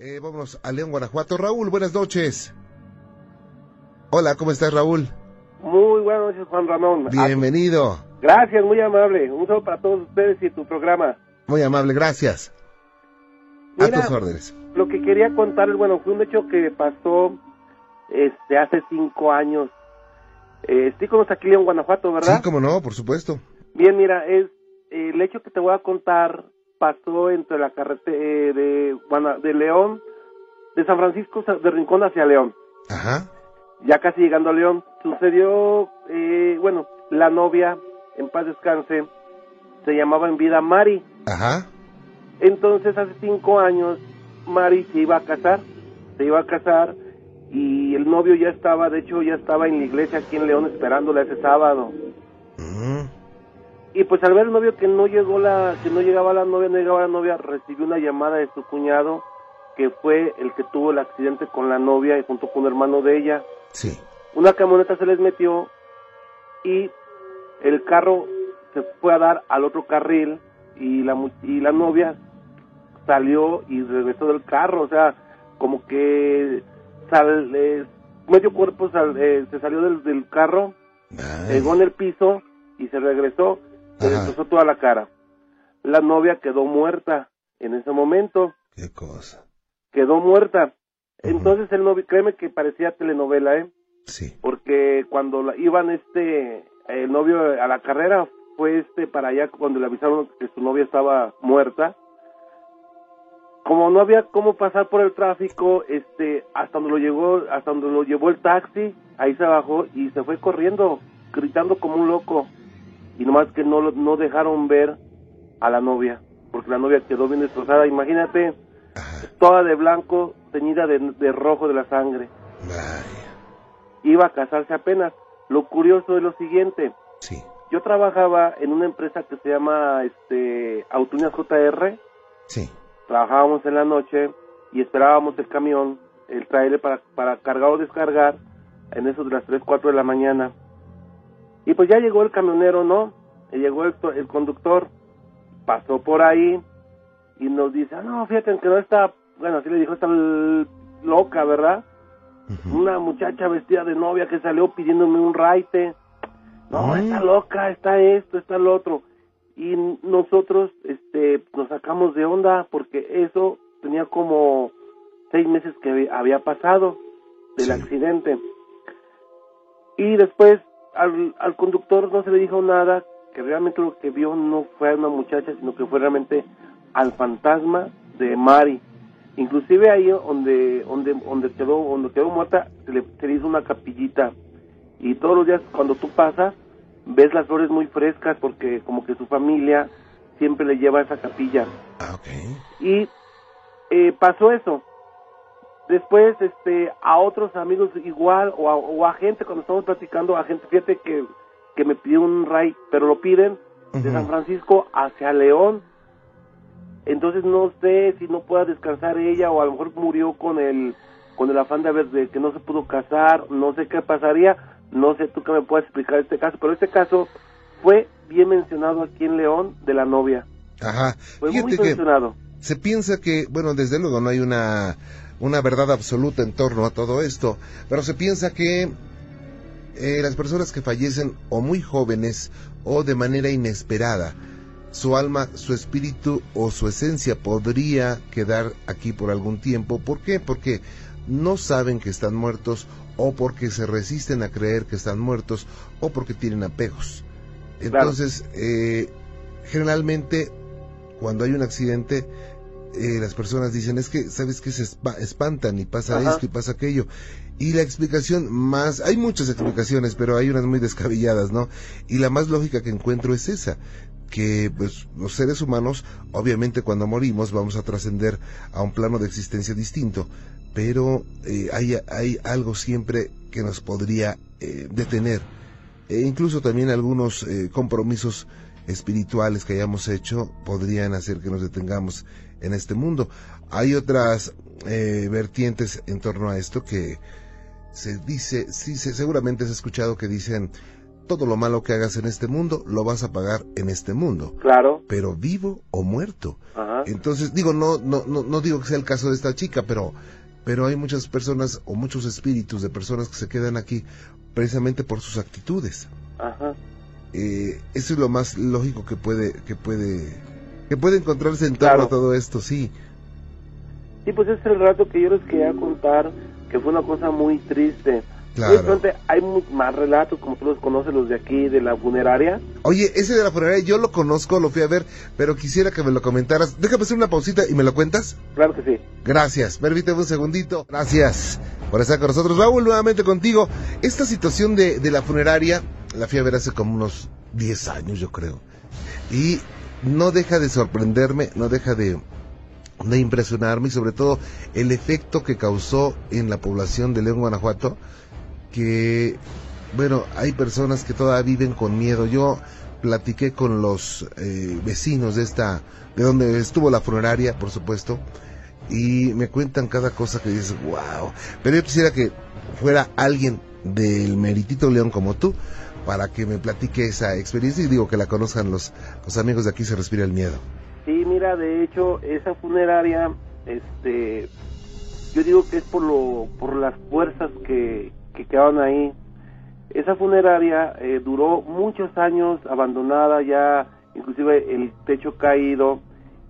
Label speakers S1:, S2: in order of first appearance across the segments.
S1: Eh, vámonos a León, Guanajuato. Raúl, buenas noches. Hola, ¿cómo estás, Raúl?
S2: Muy buenas noches, Juan Ramón.
S1: Bienvenido.
S2: Ah, gracias, muy amable. Un saludo para todos ustedes y tu programa.
S1: Muy amable, gracias.
S2: Mira,
S1: a tus órdenes.
S2: Lo que quería contarles, bueno, fue un hecho que pasó este hace cinco años. Eh, sí, como aquí en Guanajuato, ¿verdad?
S1: Sí, cómo no, por supuesto.
S2: Bien, mira, es el hecho que te voy a contar pasó entre la carretera de, Guana- de León, de San Francisco de Rincón hacia León.
S1: Ajá.
S2: ya casi llegando a León, sucedió, eh, bueno, la novia, en paz descanse, se llamaba en vida Mari.
S1: Ajá.
S2: Entonces, hace cinco años, Mari se iba a casar, se iba a casar y el novio ya estaba, de hecho, ya estaba en la iglesia aquí en León esperándola ese sábado.
S1: Mm,
S2: Y pues al ver el novio que no llegó la, que no llegaba la novia, no llegaba la novia, recibió una llamada de su cuñado, que fue el que tuvo el accidente con la novia y junto con un hermano de ella.
S1: sí.
S2: una camioneta se les metió y el carro se fue a dar al otro carril y la y la novia salió y regresó del carro, o sea, como que sal, eh, medio cuerpo sal- eh, se salió del, del carro,
S1: Ay,
S2: pegó en el piso y se regresó, destrozó toda la cara. La novia quedó muerta en ese momento
S1: qué cosa.
S2: quedó muerta. Entonces el novio, créeme que parecía telenovela, ¿eh?
S1: Sí.
S2: porque cuando la- iban este el novio a la carrera fue este para allá cuando le avisaron que su novia estaba muerta como no había cómo pasar por el tráfico este hasta donde lo llegó hasta donde lo llevó el taxi ahí se bajó y se fue corriendo gritando como un loco y nomás que no no dejaron ver a la novia porque la novia quedó bien destrozada imagínate
S1: Ajá.
S2: toda de blanco teñida de, de rojo de la sangre
S1: Vaya.
S2: iba a casarse apenas. Lo curioso es lo siguiente,
S1: Sí.
S2: yo trabajaba en una empresa que se llama este Autuñas JR,
S1: Sí.
S2: trabajábamos en la noche y esperábamos el camión, el trailer para, para cargar o descargar en eso de las 3, 4 de la mañana. Y pues ya llegó el camionero, ¿no? Y llegó el, el conductor, pasó por ahí y nos dice, ah, no, fíjate que no está, bueno, así le dijo, está loca, ¿verdad? Una muchacha vestida de novia que salió pidiéndome un raite. No, está loca, está esto, está lo otro. Y nosotros este, nos sacamos de onda porque eso tenía como seis meses que había- había pasado del
S1: Sí.
S2: accidente. Y después al, al conductor no se le dijo nada, que realmente lo que vio no fue a una muchacha, sino que fue realmente al fantasma de Mari. Inclusive ahí donde donde donde quedó donde quedó muerta se le, se le hizo una capillita. Y todos los días cuando tú pasas ves las flores muy frescas porque como que su familia siempre le lleva a esa capilla.
S1: Ah,
S2: y eh, pasó eso después este a otros amigos igual o a, o a gente cuando estamos platicando a gente fíjate que que me pidió un ray pero lo piden de. San Francisco hacia León entonces no sé si no pueda descansar ella o a lo mejor murió con el con el afán de, haber, de que no se pudo casar no sé qué pasaría no sé tú que me puedas explicar este caso pero este caso fue bien mencionado aquí en León de la novia
S1: Ajá.
S2: fue muy
S1: Fíjate
S2: mencionado
S1: se piensa que, bueno, desde luego no hay una, una verdad absoluta en torno a todo esto, pero se piensa que eh, las personas que fallecen o muy jóvenes o de manera inesperada, su alma, su espíritu o su esencia podría quedar aquí por algún tiempo. ¿Por qué? Porque no saben que están muertos o porque se resisten a creer que están muertos o porque tienen apegos. Entonces, eh, generalmente cuando hay un accidente, eh, las personas dicen, es que, ¿sabes que Se espa- espantan y pasa
S2: Ajá.
S1: esto y pasa aquello. Y la explicación más, hay muchas explicaciones, pero hay unas muy descabelladas, ¿no? Y la más lógica que encuentro es esa, que pues los seres humanos, obviamente cuando morimos vamos a trascender a un plano de existencia distinto, pero eh, hay, hay algo siempre que nos podría eh, detener. E incluso también algunos eh, compromisos espirituales que hayamos hecho podrían hacer que nos detengamos en este mundo. Hay otras eh, vertientes en torno a esto que se dice, sí, se, seguramente has escuchado que dicen, todo lo malo que hagas en este mundo lo vas a pagar en este mundo,
S2: Claro.
S1: pero vivo o muerto.
S2: Ajá.
S1: Entonces, digo, no, no, no, no digo que sea el caso de esta chica, pero, pero hay muchas personas o muchos espíritus de personas que se quedan aquí precisamente por sus actitudes.
S2: Ajá.
S1: Eh, eso es lo más lógico que puede, que puede, que puede encontrarse en torno a todo esto, sí.
S2: Sí, pues es el rato que yo les quería contar, que fue una cosa muy triste.
S1: Claro.
S2: hay más relatos, como tú los conoces, los de aquí, de la funeraria.
S1: Oye, ese de la funeraria yo lo conozco, lo fui a ver, pero quisiera que me lo comentaras. Déjame hacer una pausita y me lo cuentas.
S2: Claro que sí.
S1: Gracias, permíteme un segundito. Gracias por estar con nosotros. Raúl, nuevamente contigo. Esta situación de, de la funeraria, la fui a ver hace como unos 10 años, yo creo. Y no deja de sorprenderme, no deja de, de impresionarme y sobre todo el efecto que causó en la población de León, Guanajuato que, bueno, hay personas que todavía viven con miedo. Yo platiqué con los eh, vecinos de esta, de donde estuvo la funeraria, por supuesto, y me cuentan cada cosa que dices, wow. Pero yo quisiera que fuera alguien del Meritito León como tú, para que me platique esa experiencia y digo que la conozcan los, los amigos de aquí se respira el miedo.
S2: Sí, mira, de hecho, esa funeraria, este, yo digo que es por lo, por las fuerzas que, que quedaban ahí. Esa funeraria eh, duró muchos años abandonada, ya inclusive el techo caído,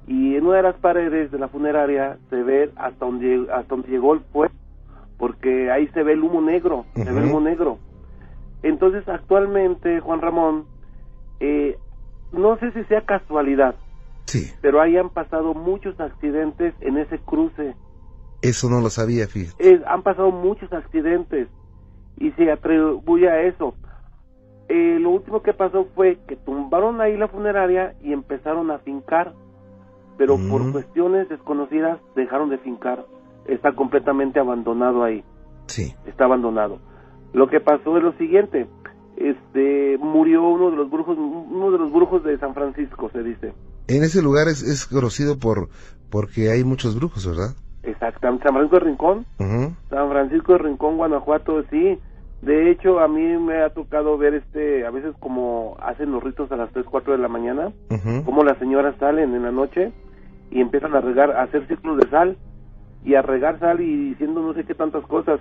S2: y en una de las paredes de la funeraria se ve hasta donde, hasta donde llegó el fuego, porque ahí se ve el humo negro, se ve el humo negro. Entonces actualmente, Juan Ramón, eh, no sé si sea casualidad,
S1: sí.
S2: pero ahí han pasado muchos accidentes en ese cruce.
S1: Eso no lo sabía, fíjate.
S2: han pasado muchos accidentes y se atribuye a eso. Eh, lo último que pasó fue que tumbaron ahí la funeraria y empezaron a fincar, pero por mm. cuestiones desconocidas dejaron de fincar. Está completamente abandonado ahí.
S1: Sí.
S2: Está abandonado. Lo que pasó es lo siguiente, este murió uno de los brujos, uno de los brujos de San Francisco, se dice.
S1: En ese lugar es, es conocido por porque hay muchos brujos, ¿verdad?
S2: Exactamente, San Francisco de Rincón. San Francisco de Rincón, Guanajuato, sí. De hecho, a mí me ha tocado ver este, a veces como hacen los ritos a las 3, 4 de la mañana, como las señoras salen en la noche y empiezan a regar, a hacer círculos de sal y a regar sal y diciendo no sé qué tantas cosas.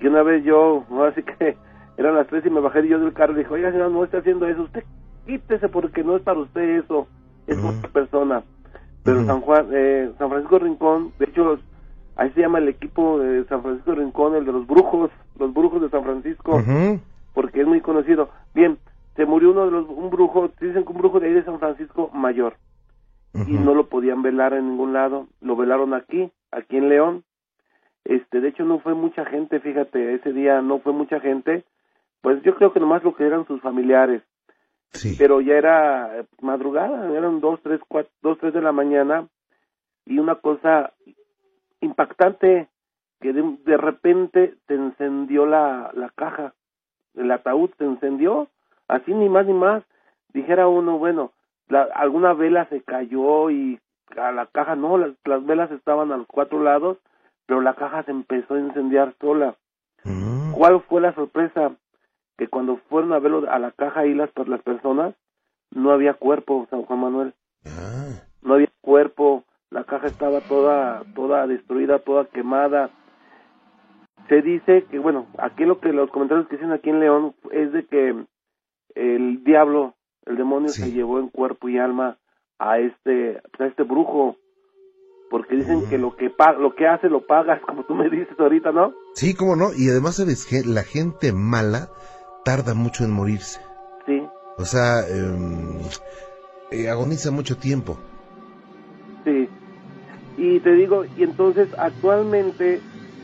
S2: Y una vez yo, así que eran las 3 y me bajé yo del carro y dije, oiga señora, no está haciendo eso, usted quítese porque no es para usted eso, es otra persona. Pero San Juan, eh, San Francisco Rincón, de hecho, ahí se llama el equipo de San Francisco Rincón, el de los brujos, los brujos de San Francisco, porque es muy conocido. Bien, se murió uno de los, un brujo, dicen que un brujo de ahí de San Francisco mayor, y no lo podían velar en ningún lado, lo velaron aquí, aquí en León. Este, de hecho no fue mucha gente, fíjate, ese día no fue mucha gente, pues yo creo que nomás lo que eran sus familiares. Pero ya era madrugada, eran dos, tres, cuatro, dos, tres de la mañana y una cosa impactante que de, repente te encendió la, la caja, el ataúd se encendió, así ni más ni más. Dijera uno, bueno, la, alguna vela se cayó y a la caja no, las, las velas estaban a los cuatro lados, pero la caja se empezó a incendiar sola. Mm. ¿Cuál fue la sorpresa? que cuando fueron a verlo a la caja y las, las personas, no había cuerpo, San Juan Manuel. Ah. No había cuerpo, la caja estaba toda, toda destruida, toda quemada. Se dice que, bueno, aquí lo que los comentarios que dicen aquí en León es de que el diablo, el demonio se llevó en cuerpo y alma a este, a este brujo, porque dicen que lo que lo que hace lo pagas, como tú me dices ahorita, ¿no?
S1: Sí, cómo no, y además sabes que la gente mala tarda mucho en morirse.
S2: Sí.
S1: O sea, em, eh, agoniza mucho tiempo.
S2: Sí. Y te digo, y entonces actualmente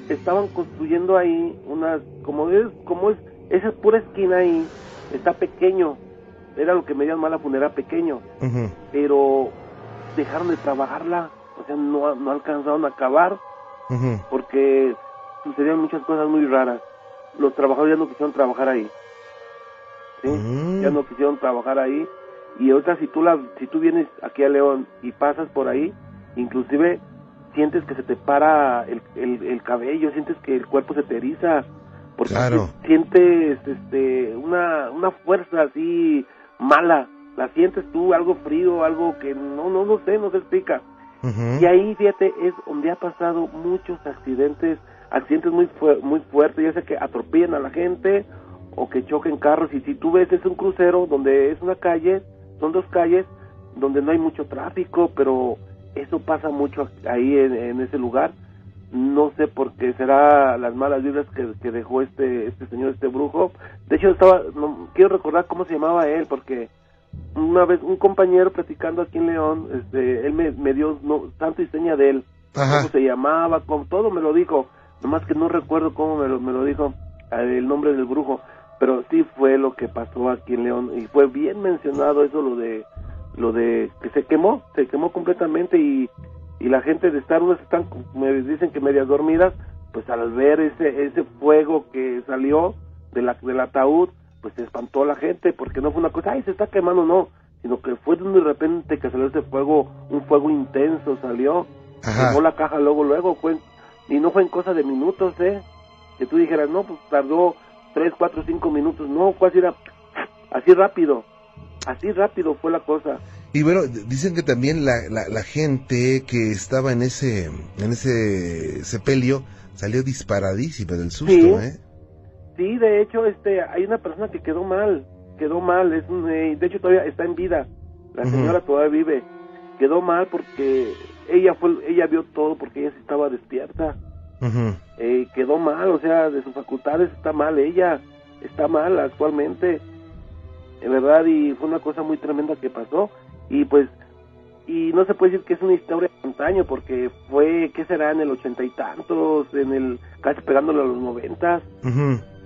S2: estaban construyendo ahí unas, como es, como es, esa pura esquina ahí está pequeño, era lo que me llaman la funeraria pequeño, pero dejaron de trabajarla, o sea, no, no alcanzaron a acabar, porque sucedían muchas cosas muy raras. Los trabajadores ya no quisieron trabajar ahí. Mm. Ya no quisieron trabajar ahí. Y otra, si tú, la, si tú vienes aquí a León y pasas por ahí, inclusive sientes que se te para el, el, cabello, sientes que el cuerpo se te eriza, porque sientes este, una, una fuerza así mala, la sientes tú, algo frío, algo que no, no, no sé, no se explica. Y ahí, fíjate, es donde ha pasado muchos accidentes, accidentes muy, muy fuertes, ya sea que atropellan a la gente o que choquen carros. Y si tú ves, es un crucero donde es una calle, son dos calles donde no hay mucho tráfico, pero eso pasa mucho ahí en, ese lugar. No sé por qué será las malas vibras que, dejó este este señor, este brujo. De hecho, estaba, no, quiero recordar cómo se llamaba él, porque una vez un compañero platicando aquí en León, este, él me, me dio no, tanto y seña de él, cómo se llamaba, con todo me lo dijo, nomás que no recuerdo cómo me lo, me lo dijo, el nombre del brujo, pero sí fue lo que pasó aquí en León y fue bien mencionado eso lo de lo de que se quemó, se quemó completamente y, y la gente de estar unas están me dicen que medias dormidas, pues al ver ese ese fuego que salió de la, del ataúd, pues se espantó la gente porque no fue una cosa, ay, se está quemando, no, sino que fue de repente que salió ese fuego, un fuego intenso salió, quemó la caja luego, luego, fue, y no fue en cosa de minutos, ¿eh? Que tú dijeras, no, pues tardó tres, cuatro, cinco minutos, no, fue así, así rápido, así rápido fue la cosa.
S1: Y bueno, dicen que también la, la, la, gente que estaba en ese en ese sepelio salió disparadísima del susto, ¿eh?
S2: Sí, de hecho, este, hay una persona que quedó mal, quedó mal, es eh, de hecho todavía está en vida, la señora todavía vive, quedó mal porque ella fue, ella vio todo porque ella estaba despierta, eh, quedó mal, o sea, de sus facultades está mal, ella está mal actualmente, en verdad, y fue una cosa muy tremenda que pasó, y pues, y no se puede decir que es una historia de antaño, porque fue, ¿qué será? En el ochenta y tantos, en el, casi pegándole a los noventas,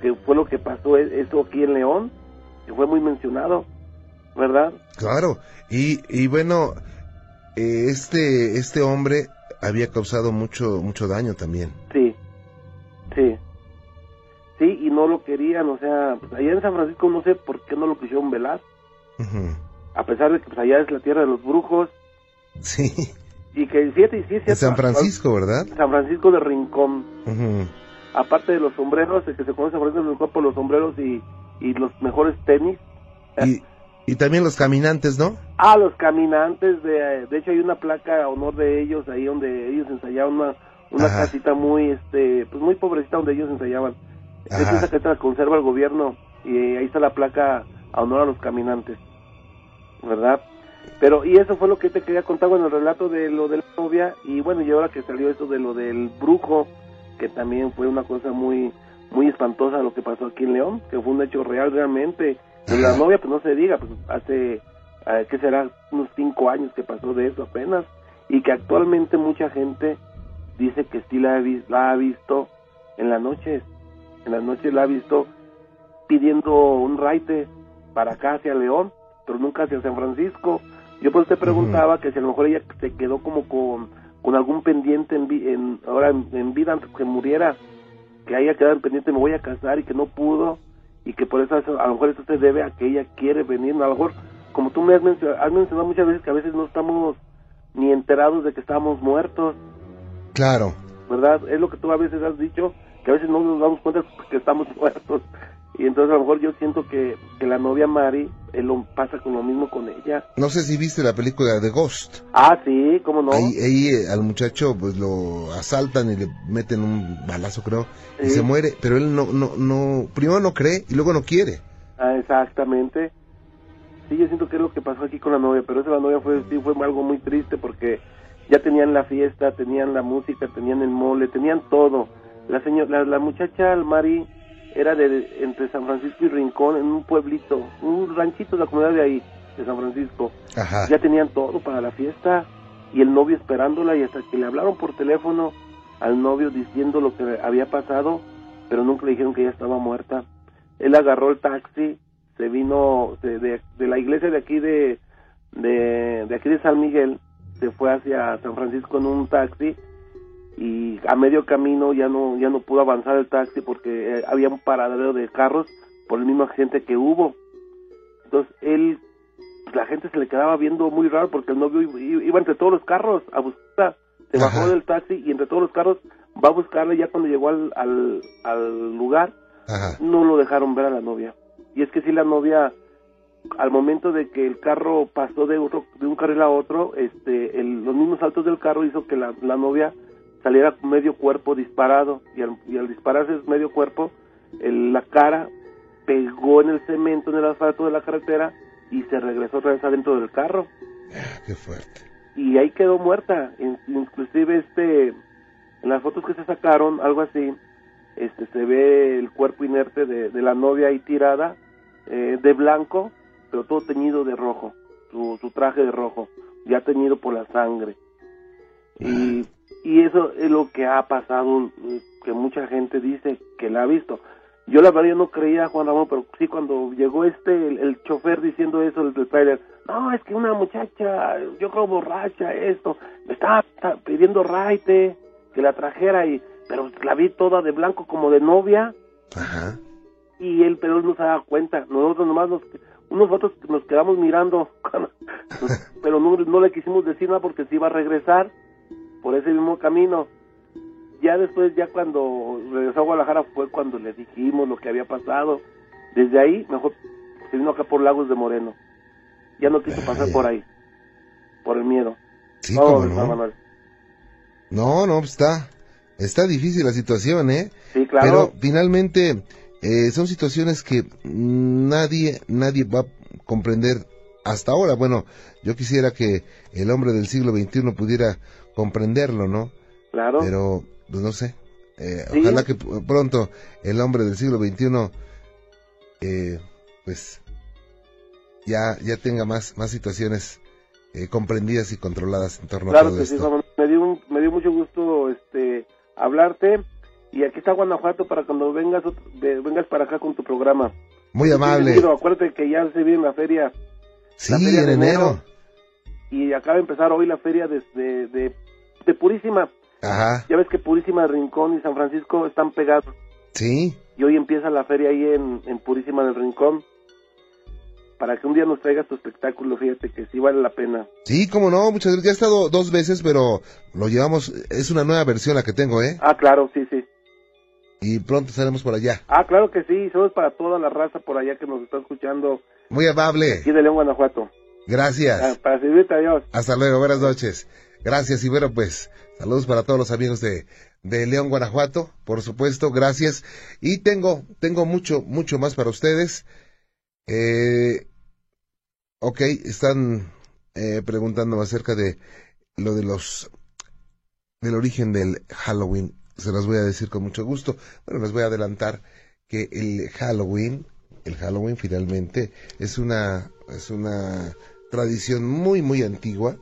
S2: que fue lo que pasó e-, eso aquí en León, que fue muy mencionado, ¿verdad?
S1: Claro, y, y bueno, eh, este, este hombre había causado mucho, mucho daño también.
S2: Sí, sí. Sí, y no lo querían, o sea, pues allá en San Francisco no sé por qué no lo quisieron velar. A pesar de que pues, allá es la tierra de los brujos.
S1: Sí.
S2: Y que fíjate, sí, sí,
S1: San Francisco, ¿verdad?
S2: San Francisco de Rincón aparte de los sombreros, el que se conoce por el cuerpo, los sombreros y, y los mejores tenis.
S1: Y, y también los caminantes, ¿no?
S2: Ah, los caminantes, de, de hecho hay una placa a honor de ellos, ahí donde ellos ensayaban una, una casita muy, este, pues muy pobrecita donde ellos ensayaban. Esa que conserva el gobierno y ahí está la placa a honor a los caminantes, ¿verdad? Pero, y eso fue lo que te quería contar, bueno, el relato de lo de la novia, y bueno, y ahora que salió eso de lo del brujo, que también fue una cosa muy muy espantosa lo que pasó aquí en León, que fue un hecho real realmente. La novia, pues no se diga, pues hace, eh, ¿qué será? Unos cinco años que pasó de eso apenas, y que actualmente mucha gente dice que sí la, ha visto en las noches, en las noches la ha visto pidiendo un raite para acá hacia León, pero nunca hacia San Francisco. Yo pues te preguntaba que si a lo mejor ella se quedó como con con algún pendiente en, en ahora en, vida antes que muriera, que haya quedado en pendiente, me voy a casar y que no pudo, y que por eso a lo mejor eso se debe a que ella quiere venir, a lo mejor, como tú me has mencionado, has mencionado muchas veces que a veces no estamos ni enterados de que estamos muertos.
S1: Claro.
S2: ¿Verdad? Es lo que tú a veces has dicho, que a veces no nos damos cuenta que estamos muertos. Y entonces a lo mejor yo siento que, que la novia Mari, él lo pasa con lo mismo con ella.
S1: No sé si viste la película de Ghost.
S2: Ah, sí, cómo no.
S1: Ahí, ahí eh, al muchacho pues lo asaltan y le meten un balazo creo y se muere, pero él no, no, no, primero no cree y luego no quiere.
S2: Ah, exactamente. Sí, yo siento que es lo que pasó aquí con la novia, pero esa la novia fue, sí, fue algo muy triste porque ya tenían la fiesta, tenían la música, tenían el mole, tenían todo. La señora, la, la muchacha Mari era de entre San Francisco y Rincón, en un pueblito, un ranchito de la comunidad de ahí, de San Francisco. Ya tenían todo para la fiesta y el novio esperándola y hasta que le hablaron por teléfono al novio diciendo lo que había pasado, pero nunca le dijeron que ella estaba muerta. Él agarró el taxi, se vino de, de, la iglesia de aquí de, de, de aquí de San Miguel, se fue hacia San Francisco en un taxi y a medio camino ya no ya no pudo avanzar el taxi porque eh, había un paradero de carros por el mismo accidente que hubo. Entonces él pues, la gente se le quedaba viendo muy raro porque el novio iba, entre todos los carros a buscar se bajó del taxi y entre todos los carros va a buscarle ya cuando llegó al, al, lugar. No lo dejaron ver a la novia. Y es que si la novia al momento de que el carro pasó de, otro, de un carril a otro, este, los mismos saltos del carro hizo que la, novia saliera con medio cuerpo disparado y al, y al dispararse medio cuerpo, la cara pegó en el cemento, en el asfalto de la carretera y se regresó otra vez adentro del carro.
S1: Ah, qué fuerte.
S2: Y ahí quedó muerta. Inclusive este, en las fotos que se sacaron, algo así, este, se ve el cuerpo inerte de, de la novia ahí tirada, eh, de blanco, pero todo teñido de rojo, su, su traje de rojo, ya teñido por la sangre. Y, y eso es lo que ha pasado, que mucha gente dice que la ha visto. Yo la verdad yo no creía Juan Ramón, pero sí cuando llegó este, el, chofer diciendo eso, el del trailer, no, es que una muchacha, yo creo borracha, esto, me estaba, pidiendo raite, que la trajera y, pero la vi toda de blanco como de novia. Ajá. Y él, pero él no se daba cuenta, nosotros nomás nos, unos otros nos quedamos mirando, pero no, no le quisimos decir nada porque se iba a regresar por ese mismo camino ya después, ya cuando regresó a Guadalajara fue cuando le dijimos lo que había pasado. Desde ahí, mejor se vino acá por Lagos de Moreno. Ya no quiso pasar por ahí, por el miedo.
S1: Sí, no, no. no, no, pues está, está difícil la situación, ¿eh?
S2: Sí, claro.
S1: Pero finalmente eh, son situaciones que nadie, nadie va a comprender hasta ahora. Bueno, yo quisiera que el hombre del siglo XXI pudiera comprenderlo, ¿no?
S2: Claro.
S1: Pero pues no sé. Eh, ojalá que pronto el hombre del siglo XXI, eh, pues, ya, ya tenga más, más situaciones eh, comprendidas y controladas en torno a todo esto.
S2: me dio, me dio mucho gusto este, hablarte. Y aquí está Guanajuato para cuando vengas vengas para acá con tu programa.
S1: Muy amable.
S2: acuérdate que ya se viene la feria.
S1: Sí, en enero.
S2: Y acaba de empezar hoy la feria de, de, de Purísima.
S1: Ajá.
S2: Ya ves que Purísima del Rincón y San Francisco están pegados.
S1: Sí.
S2: Y hoy empieza la feria ahí en, Purísima del Rincón. Para que un día nos traigas tu espectáculo, fíjate que sí vale la pena.
S1: Sí, cómo no, muchas gracias. Ya he estado dos veces, pero lo llevamos, es una nueva versión la que tengo, ¿eh?
S2: Ah, claro, sí, sí.
S1: Y pronto estaremos por allá.
S2: Ah, claro que sí, somos para toda la raza por allá que nos está escuchando.
S1: Muy amable.
S2: Aquí de León, Guanajuato.
S1: Gracias.
S2: Ah, para servirte, adiós.
S1: Hasta luego, buenas noches. Gracias y bueno, pues saludos para todos los amigos de, de León, Guanajuato, por supuesto, gracias. Y tengo, tengo mucho, mucho más para ustedes. Eh, ok, están eh, preguntando acerca de lo de los, del origen del Halloween. Se los voy a decir con mucho gusto. Bueno, les voy a adelantar que el Halloween, el Halloween finalmente es una, es una tradición muy, muy antigua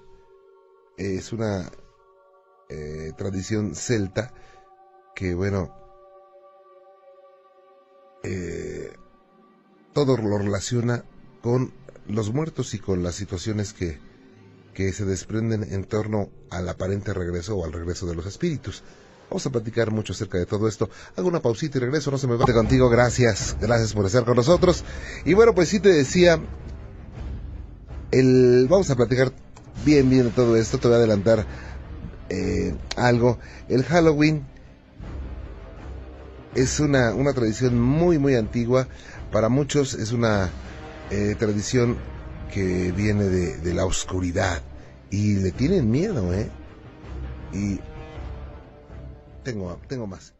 S1: es una eh, tradición celta que, bueno, eh, todo lo relaciona con los muertos y con las situaciones que, que se desprenden en torno al aparente regreso o al regreso de los espíritus. Vamos a platicar mucho acerca de todo esto. Hago una pausita y regreso, no se me va contigo. Gracias, gracias por estar con nosotros. Y bueno, pues sí te decía, el, vamos a platicar bien, bien todo esto. Te voy a adelantar eh, algo. El Halloween es una, una tradición muy, muy antigua. Para muchos es una eh, tradición que viene de, de, la oscuridad. Y le tienen miedo, ¿eh? Y tengo, tengo más.